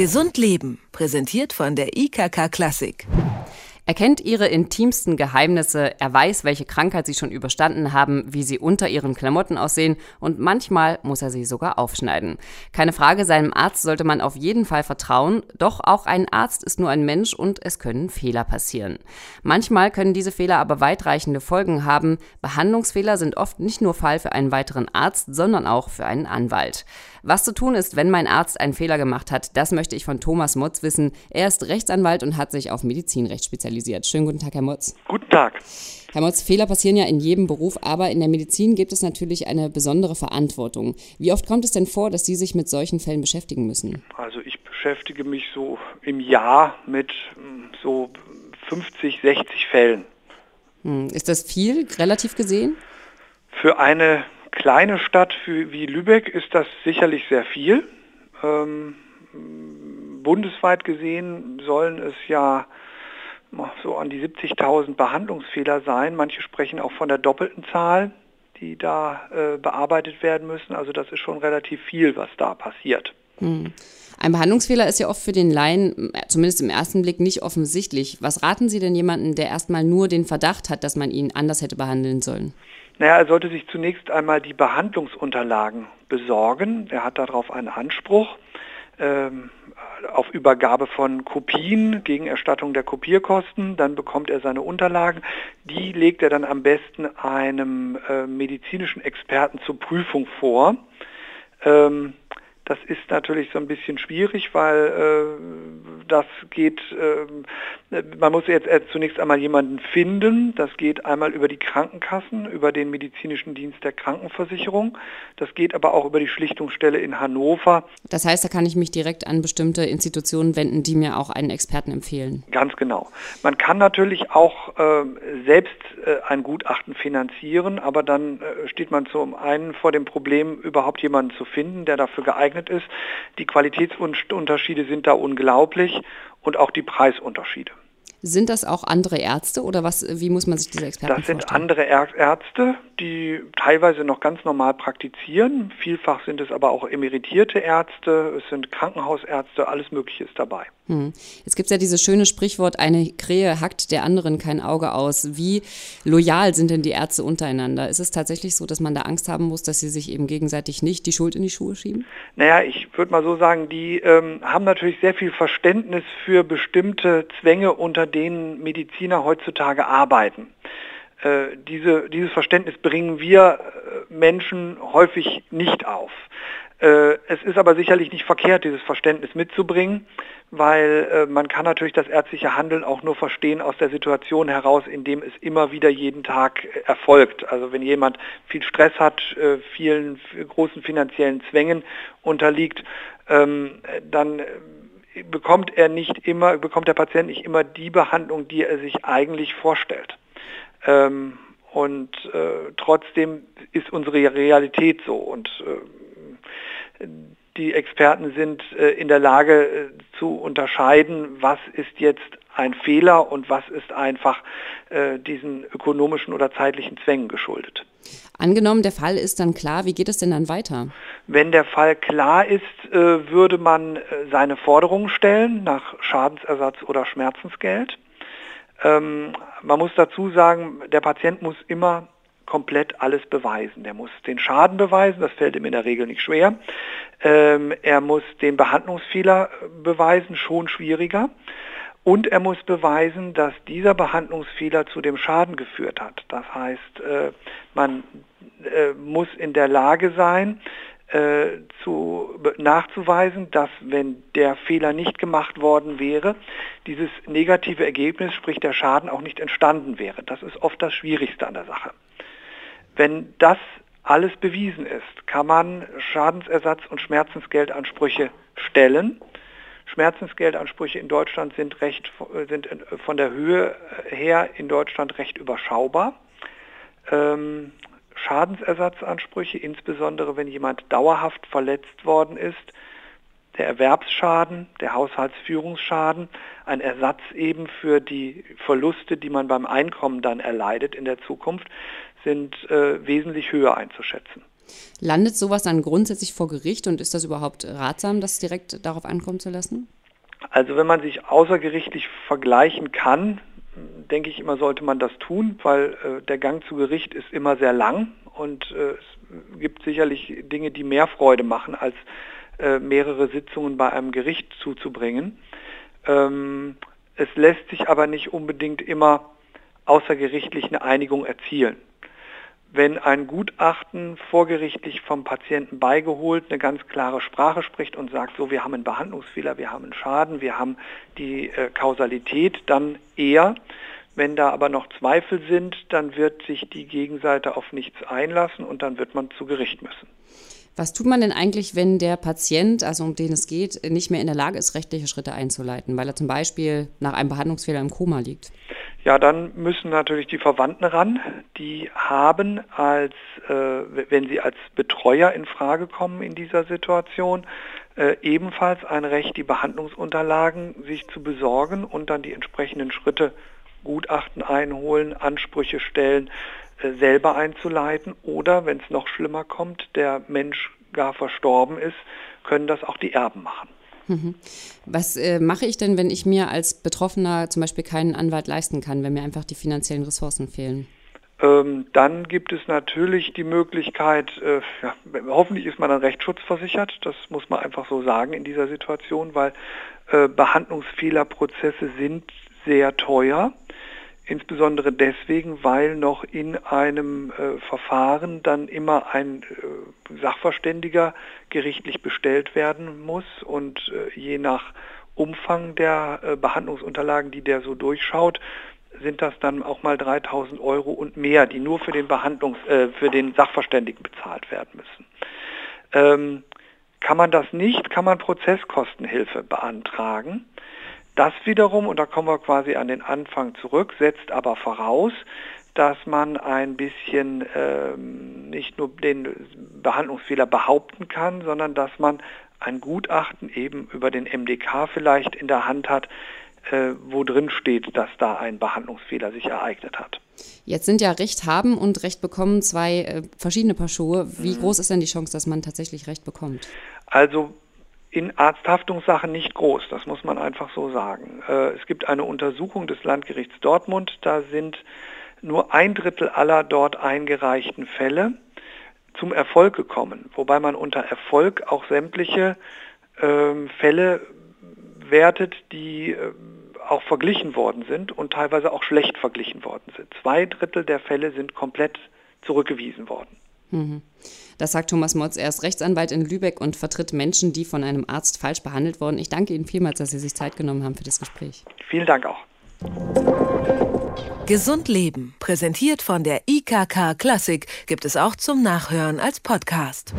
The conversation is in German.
Gesund Leben, präsentiert von der IKK Klassik. Er kennt ihre intimsten Geheimnisse, er weiß, welche Krankheit sie schon überstanden haben, wie sie unter ihren Klamotten aussehen und manchmal muss er sie sogar aufschneiden. Keine Frage, seinem Arzt sollte man auf jeden Fall vertrauen, doch auch ein Arzt ist nur ein Mensch und es können Fehler passieren. Manchmal können diese Fehler aber weitreichende Folgen haben. Behandlungsfehler sind oft nicht nur Fall für einen weiteren Arzt, sondern auch für einen Anwalt. Was zu tun ist, wenn mein Arzt einen Fehler gemacht hat, das möchte ich von Thomas Mutz wissen. Er ist Rechtsanwalt und hat sich auf Medizinrecht spezialisiert. Schönen guten Tag, Herr Motz. Guten Tag. Herr Motz, Fehler passieren ja in jedem Beruf, aber in der Medizin gibt es natürlich eine besondere Verantwortung. Wie oft kommt es denn vor, dass Sie sich mit solchen Fällen beschäftigen müssen? Also ich beschäftige mich so im Jahr mit hm, so 50, 60 Fällen. Hm, ist das viel, relativ gesehen? Für eine kleine Stadt wie Lübeck ist das sicherlich sehr viel. Ähm, bundesweit gesehen sollen es ja so an die 70.000 Behandlungsfehler sein. Manche sprechen auch von der doppelten Zahl, die da äh, bearbeitet werden müssen. Also das ist schon relativ viel, was da passiert. Hm. Ein Behandlungsfehler ist ja oft für den Laien, zumindest im ersten Blick, nicht offensichtlich. Was raten Sie denn jemandem, der erstmal nur den Verdacht hat, dass man ihn anders hätte behandeln sollen? Naja, er sollte sich zunächst einmal die Behandlungsunterlagen besorgen. Er hat darauf einen Anspruch. Ähm, auf Übergabe von Kopien gegen Erstattung der Kopierkosten. Dann bekommt er seine Unterlagen. Die legt er dann am besten einem äh, medizinischen Experten zur Prüfung vor. Ähm, das ist natürlich so ein bisschen schwierig, weil äh, das geht, äh, man muss jetzt zunächst einmal jemanden finden. Das geht einmal über die Krankenkassen, über den medizinischen Dienst der Krankenversicherung. Das geht aber auch über die Schlichtungsstelle in Hannover. Das heißt, da kann ich mich direkt an bestimmte Institutionen wenden, die mir auch einen Experten empfehlen. Ganz genau. Man kann natürlich auch äh, selbst äh, ein Gutachten finanzieren, aber dann äh, steht man zum einen vor dem Problem, überhaupt jemanden zu finden, der dafür geeignet geeignet ist. Die Qualitätsunterschiede sind da unglaublich und auch die Preisunterschiede. Sind das auch andere Ärzte oder was, wie muss man sich diese Experten vorstellen? Das sind andere Ärzte, die teilweise noch ganz normal praktizieren. Vielfach sind es aber auch emeritierte Ärzte, es sind Krankenhausärzte, alles Mögliche ist dabei. Hm. Jetzt gibt es ja dieses schöne Sprichwort, eine Krähe hackt der anderen kein Auge aus. Wie loyal sind denn die Ärzte untereinander? Ist es tatsächlich so, dass man da Angst haben muss, dass sie sich eben gegenseitig nicht die Schuld in die Schuhe schieben? Naja, ich würde mal so sagen, die ähm, haben natürlich sehr viel Verständnis für bestimmte Zwänge, unter denen Mediziner heutzutage arbeiten. Äh, diese, dieses Verständnis bringen wir äh, Menschen häufig nicht auf. Äh, es ist aber sicherlich nicht verkehrt, dieses Verständnis mitzubringen, weil äh, man kann natürlich das ärztliche Handeln auch nur verstehen aus der Situation heraus, in dem es immer wieder jeden Tag äh, erfolgt. Also wenn jemand viel Stress hat, vielen großen finanziellen Zwängen unterliegt, ähm, dann bekommt er nicht immer, bekommt der Patient nicht immer die Behandlung, die er sich eigentlich vorstellt. Ähm, und trotzdem ist unsere Realität so und die Experten sind äh, in der Lage äh, zu unterscheiden, was ist jetzt ein Fehler und was ist einfach äh, diesen ökonomischen oder zeitlichen Zwängen geschuldet. Angenommen, der Fall ist dann klar, wie geht es denn dann weiter? Wenn der Fall klar ist, würde man seine Forderungen stellen nach Schadensersatz oder Schmerzensgeld. Ähm, man muss dazu sagen, der Patient muss immer komplett alles beweisen. Der muss den Schaden beweisen, das fällt ihm in der Regel nicht schwer. Ähm, er muss den Behandlungsfehler beweisen, schon schwieriger. Und er muss beweisen, dass dieser Behandlungsfehler zu dem Schaden geführt hat. Das heißt, äh, man äh, muss in der Lage sein, äh, zu, nachzuweisen, dass wenn der Fehler nicht gemacht worden wäre, dieses negative Ergebnis, sprich der Schaden, auch nicht entstanden wäre. Das ist oft das Schwierigste an der Sache. Wenn das alles bewiesen ist, kann man Schadensersatz- und Schmerzensgeldansprüche stellen. Schmerzensgeldansprüche in Deutschland sind, recht, sind von der Höhe her in Deutschland recht überschaubar. Ähm, Schadensersatzansprüche, insbesondere wenn jemand dauerhaft verletzt worden ist, der Erwerbsschaden, der Haushaltsführungsschaden, ein Ersatz eben für die Verluste, die man beim Einkommen dann erleidet in der Zukunft, sind äh, wesentlich höher einzuschätzen. Landet sowas dann grundsätzlich vor Gericht und ist das überhaupt ratsam, das direkt darauf ankommen zu lassen? Also wenn man sich außergerichtlich vergleichen kann, denke ich immer, sollte man das tun, weil äh, der Gang zu Gericht ist immer sehr lang und äh, es gibt sicherlich Dinge, die mehr Freude machen, als mehrere Sitzungen bei einem Gericht zuzubringen. Ähm, es lässt sich aber nicht unbedingt immer außergerichtlich eine Einigung erzielen wenn ein Gutachten vorgerichtlich vom Patienten beigeholt eine ganz klare Sprache spricht und sagt, so wir haben einen Behandlungsfehler, wir haben einen Schaden, wir haben die äh, Kausalität, dann eher. Wenn da aber noch Zweifel sind, dann wird sich die Gegenseite auf nichts einlassen und dann wird man zu Gericht müssen. Was tut man denn eigentlich, wenn der Patient, also um den es geht, nicht mehr in der Lage ist, rechtliche Schritte einzuleiten, weil er zum Beispiel nach einem Behandlungsfehler im Koma liegt? Ja, dann müssen natürlich die Verwandten ran. Die haben als, äh, wenn sie als Betreuer in Frage kommen in dieser Situation, äh, ebenfalls ein Recht, die Behandlungsunterlagen sich zu besorgen und dann die entsprechenden Schritte Gutachten einholen, Ansprüche stellen, selber einzuleiten oder, wenn es noch schlimmer kommt, der Mensch gar verstorben ist, können das auch die Erben machen. Mhm. Was äh, mache ich denn, wenn ich mir als Betroffener zum Beispiel keinen Anwalt leisten kann, wenn mir einfach die finanziellen Ressourcen fehlen? Ähm, dann gibt es natürlich die Möglichkeit, äh, ja, hoffentlich ist man dann rechtsschutzversichert, das muss man einfach so sagen in dieser Situation, weil äh, Behandlungsfehlerprozesse sind sehr teuer insbesondere deswegen, weil noch in einem äh, Verfahren dann immer ein äh, Sachverständiger gerichtlich bestellt werden muss und äh, je nach Umfang der äh, Behandlungsunterlagen, die der so durchschaut, sind das dann auch mal 3000 Euro und mehr, die nur für den Behandlungs, äh, für den Sachverständigen bezahlt werden müssen. Ähm, kann man das nicht, kann man Prozesskostenhilfe beantragen. Das wiederum, und da kommen wir quasi an den Anfang zurück, setzt aber voraus, dass man ein bisschen ähm, nicht nur den Behandlungsfehler behaupten kann, sondern dass man ein Gutachten eben über den MDK vielleicht in der Hand hat, äh, wo drin steht, dass da ein Behandlungsfehler sich ereignet hat. Jetzt sind ja Recht haben und Recht bekommen zwei äh, verschiedene Paar Schuhe. Wie mhm. groß ist denn die Chance, dass man tatsächlich Recht bekommt? Also in Arzthaftungssachen nicht groß, das muss man einfach so sagen. Äh, es gibt eine Untersuchung des Landgerichts Dortmund, da sind nur ein Drittel aller dort eingereichten Fälle zum Erfolg gekommen, wobei man unter Erfolg auch sämtliche ähm, Fälle wertet, die äh, auch verglichen worden sind und teilweise auch schlecht verglichen worden sind. Zwei Drittel der Fälle sind komplett zurückgewiesen worden. Mhm. Das sagt Thomas Motz. Er ist Rechtsanwalt in Lübeck und vertritt Menschen, die von einem Arzt falsch behandelt wurden. Ich danke Ihnen vielmals, dass Sie sich Zeit genommen haben für das Gespräch. Vielen Dank auch. Gesund Leben, präsentiert von der IKK Klassik, gibt es auch zum Nachhören als Podcast.